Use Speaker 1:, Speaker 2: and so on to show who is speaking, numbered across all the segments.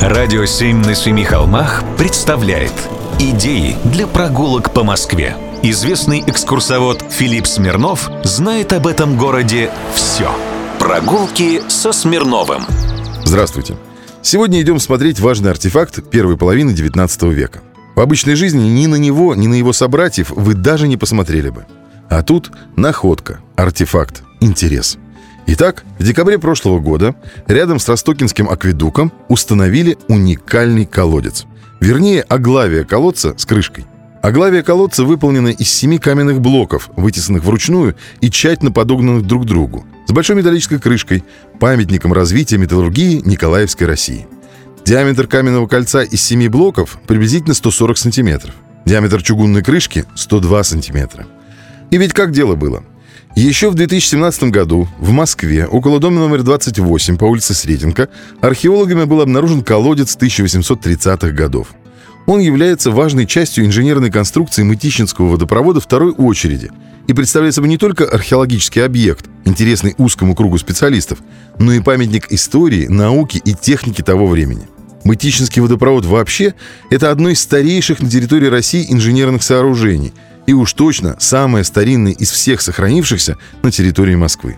Speaker 1: Радио «Семь на семи холмах» представляет Идеи для прогулок по Москве. Известный экскурсовод Филипп Смирнов знает об этом городе все. Прогулки со Смирновым.
Speaker 2: Здравствуйте. Сегодня идем смотреть важный артефакт первой половины 19 века. В обычной жизни ни на него, ни на его собратьев вы даже не посмотрели бы. А тут находка, артефакт, интерес – Итак, в декабре прошлого года рядом с Ростокинским акведуком установили уникальный колодец. Вернее, оглавие колодца с крышкой. Оглавие колодца выполнено из семи каменных блоков, вытесанных вручную и тщательно подогнанных друг к другу, с большой металлической крышкой, памятником развития металлургии Николаевской России. Диаметр каменного кольца из семи блоков приблизительно 140 сантиметров. Диаметр чугунной крышки – 102 сантиметра. И ведь как дело было – еще в 2017 году в Москве, около дома номер 28 по улице Сретенка, археологами был обнаружен колодец 1830-х годов. Он является важной частью инженерной конструкции Мытищинского водопровода второй очереди и представляет собой не только археологический объект, интересный узкому кругу специалистов, но и памятник истории, науки и техники того времени. Мытищинский водопровод вообще – это одно из старейших на территории России инженерных сооружений – и уж точно самое старинное из всех сохранившихся на территории Москвы.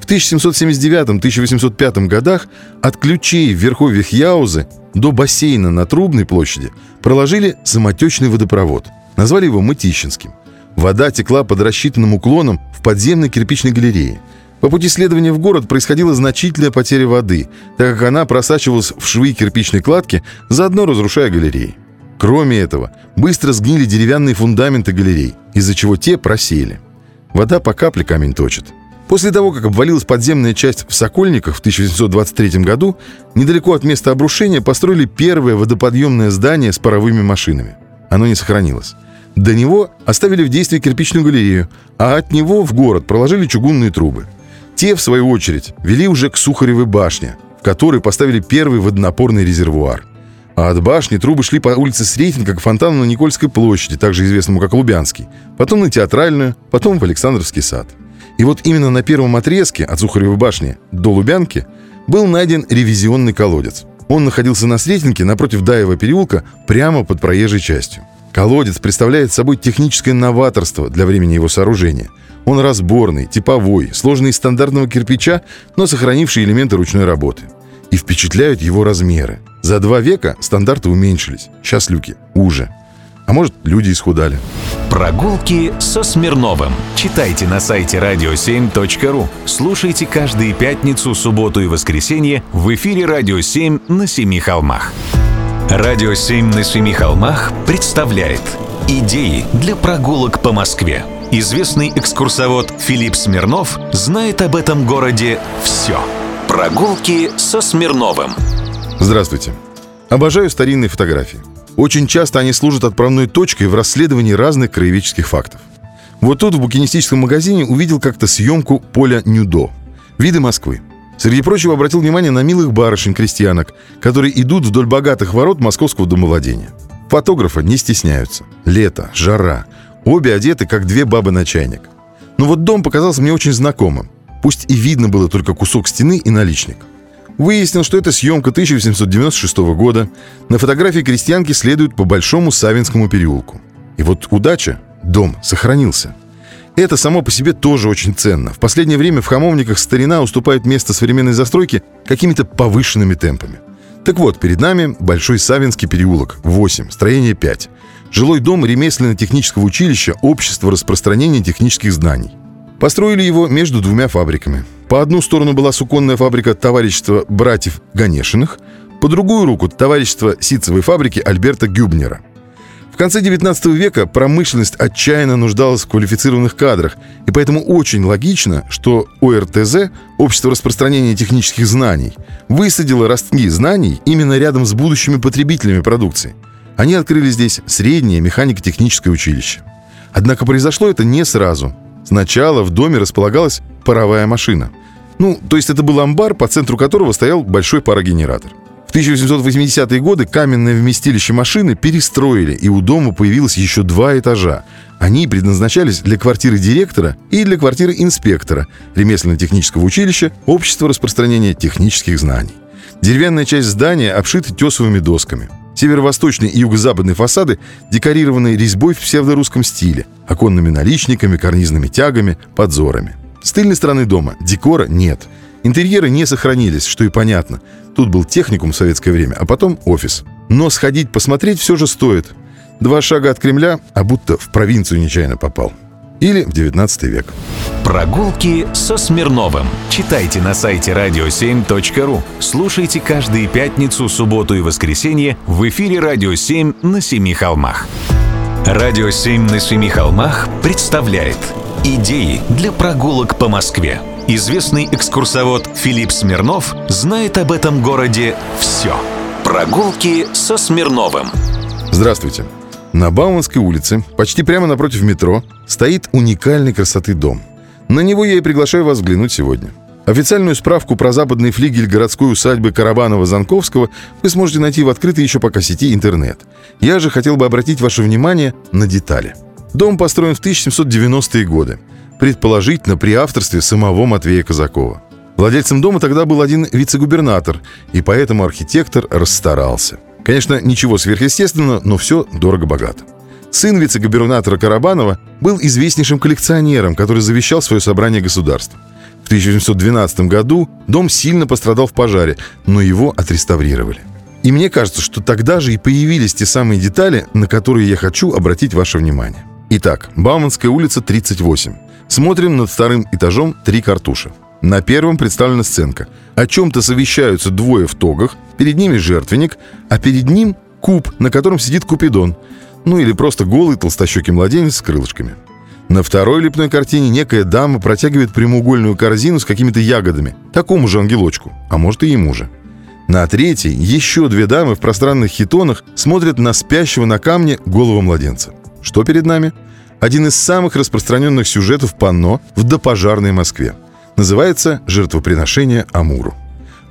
Speaker 2: В 1779-1805 годах от ключей в верховьях Яузы до бассейна на Трубной площади проложили самотечный водопровод. Назвали его Мытищинским. Вода текла под рассчитанным уклоном в подземной кирпичной галерее. По пути следования в город происходила значительная потеря воды, так как она просачивалась в швы кирпичной кладки, заодно разрушая галереи. Кроме этого, быстро сгнили деревянные фундаменты галерей, из-за чего те просели. Вода по капле камень точит. После того, как обвалилась подземная часть в Сокольниках в 1823 году, недалеко от места обрушения построили первое водоподъемное здание с паровыми машинами. Оно не сохранилось. До него оставили в действии кирпичную галерею, а от него в город проложили чугунные трубы. Те, в свою очередь, вели уже к Сухаревой башне, в которой поставили первый водонапорный резервуар. А от башни трубы шли по улице Сретенка к фонтану на Никольской площади, также известному как Лубянский, потом на Театральную, потом в Александровский сад. И вот именно на первом отрезке от Сухаревой башни до Лубянки был найден ревизионный колодец. Он находился на Сретенке напротив Даева переулка прямо под проезжей частью. Колодец представляет собой техническое новаторство для времени его сооружения. Он разборный, типовой, сложный из стандартного кирпича, но сохранивший элементы ручной работы. И впечатляют его размеры – за два века стандарты уменьшились. Сейчас люки уже. А может, люди исхудали.
Speaker 1: Прогулки со Смирновым. Читайте на сайте radio7.ru. Слушайте каждые пятницу, субботу и воскресенье в эфире «Радио 7» на Семи холмах. «Радио 7» на Семи холмах представляет Идеи для прогулок по Москве. Известный экскурсовод Филипп Смирнов знает об этом городе все. Прогулки со Смирновым.
Speaker 2: Здравствуйте. Обожаю старинные фотографии. Очень часто они служат отправной точкой в расследовании разных краеведческих фактов. Вот тут в букинистическом магазине увидел как-то съемку поля Нюдо. Виды Москвы. Среди прочего обратил внимание на милых барышень-крестьянок, которые идут вдоль богатых ворот московского домовладения. Фотографа не стесняются. Лето, жара. Обе одеты, как две бабы на чайник. Но вот дом показался мне очень знакомым. Пусть и видно было только кусок стены и наличник. Выяснил, что это съемка 1896 года. На фотографии крестьянки следуют по Большому Савинскому переулку. И вот удача, дом сохранился. Это само по себе тоже очень ценно. В последнее время в хамовниках старина уступает место современной застройки какими-то повышенными темпами. Так вот, перед нами Большой Савинский переулок, 8, строение 5. Жилой дом ремесленно-технического училища Общества распространения технических знаний. Построили его между двумя фабриками. По одну сторону была суконная фабрика товарищества братьев Ганешиных, по другую руку товарищество ситцевой фабрики Альберта Гюбнера. В конце 19 века промышленность отчаянно нуждалась в квалифицированных кадрах, и поэтому очень логично, что ОРТЗ, Общество распространения технических знаний, высадило ростки знаний именно рядом с будущими потребителями продукции. Они открыли здесь среднее механико-техническое училище. Однако произошло это не сразу – Сначала в доме располагалась паровая машина. Ну, то есть это был амбар, по центру которого стоял большой парогенератор. В 1880-е годы каменное вместилище машины перестроили, и у дома появилось еще два этажа. Они предназначались для квартиры директора и для квартиры инспектора ремесленно-технического училища Общества распространения технических знаний. Деревянная часть здания обшита тесовыми досками. Северо-восточный и юго-западный фасады декорированы резьбой в псевдорусском стиле, оконными наличниками, карнизными тягами, подзорами. С тыльной стороны дома декора нет. Интерьеры не сохранились, что и понятно. Тут был техникум в советское время, а потом офис. Но сходить посмотреть все же стоит. Два шага от Кремля, а будто в провинцию нечаянно попал. Или в 19 век.
Speaker 1: Прогулки со Смирновым. Читайте на сайте radio7.ru. Слушайте каждые пятницу, субботу и воскресенье в эфире «Радио 7» на Семи холмах. «Радио 7» на Семи холмах представляет Идеи для прогулок по Москве. Известный экскурсовод Филипп Смирнов знает об этом городе все. Прогулки со Смирновым.
Speaker 2: Здравствуйте. На Бауманской улице, почти прямо напротив метро, стоит уникальной красоты дом. На него я и приглашаю вас взглянуть сегодня. Официальную справку про западный флигель городской усадьбы Карабанова-Занковского вы сможете найти в открытой еще пока сети интернет. Я же хотел бы обратить ваше внимание на детали. Дом построен в 1790-е годы, предположительно при авторстве самого Матвея Казакова. Владельцем дома тогда был один вице-губернатор, и поэтому архитектор расстарался – Конечно, ничего сверхъестественного, но все дорого-богато. Сын вице-губернатора Карабанова был известнейшим коллекционером, который завещал свое собрание государства. В 1812 году дом сильно пострадал в пожаре, но его отреставрировали. И мне кажется, что тогда же и появились те самые детали, на которые я хочу обратить ваше внимание. Итак, Бауманская улица, 38. Смотрим над вторым этажом три картуша. На первом представлена сценка. О чем-то совещаются двое в тогах, перед ними жертвенник, а перед ним куб, на котором сидит Купидон. Ну или просто голый толстощекий младенец с крылышками. На второй лепной картине некая дама протягивает прямоугольную корзину с какими-то ягодами, такому же ангелочку, а может и ему же. На третьей еще две дамы в пространных хитонах смотрят на спящего на камне голого младенца. Что перед нами? Один из самых распространенных сюжетов панно в допожарной Москве – называется «Жертвоприношение Амуру».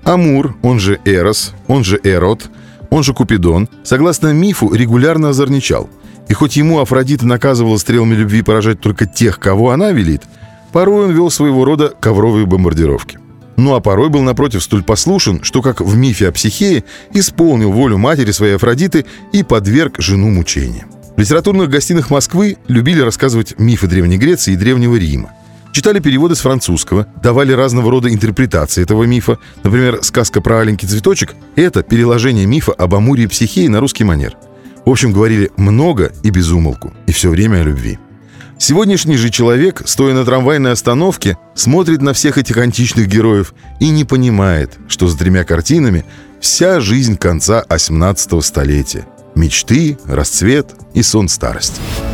Speaker 2: Амур, он же Эрос, он же Эрот, он же Купидон, согласно мифу, регулярно озорничал. И хоть ему Афродита наказывала стрелами любви поражать только тех, кого она велит, порой он вел своего рода ковровые бомбардировки. Ну а порой был, напротив, столь послушен, что, как в мифе о Психее, исполнил волю матери своей Афродиты и подверг жену мучениям. В литературных гостиных Москвы любили рассказывать мифы Древней Греции и Древнего Рима. Читали переводы с французского, давали разного рода интерпретации этого мифа. Например, сказка про аленький цветочек – это переложение мифа об Амуре и Психее на русский манер. В общем, говорили много и без умолку, и все время о любви. Сегодняшний же человек, стоя на трамвайной остановке, смотрит на всех этих античных героев и не понимает, что за тремя картинами вся жизнь конца 18 столетия – Мечты, расцвет и сон старости.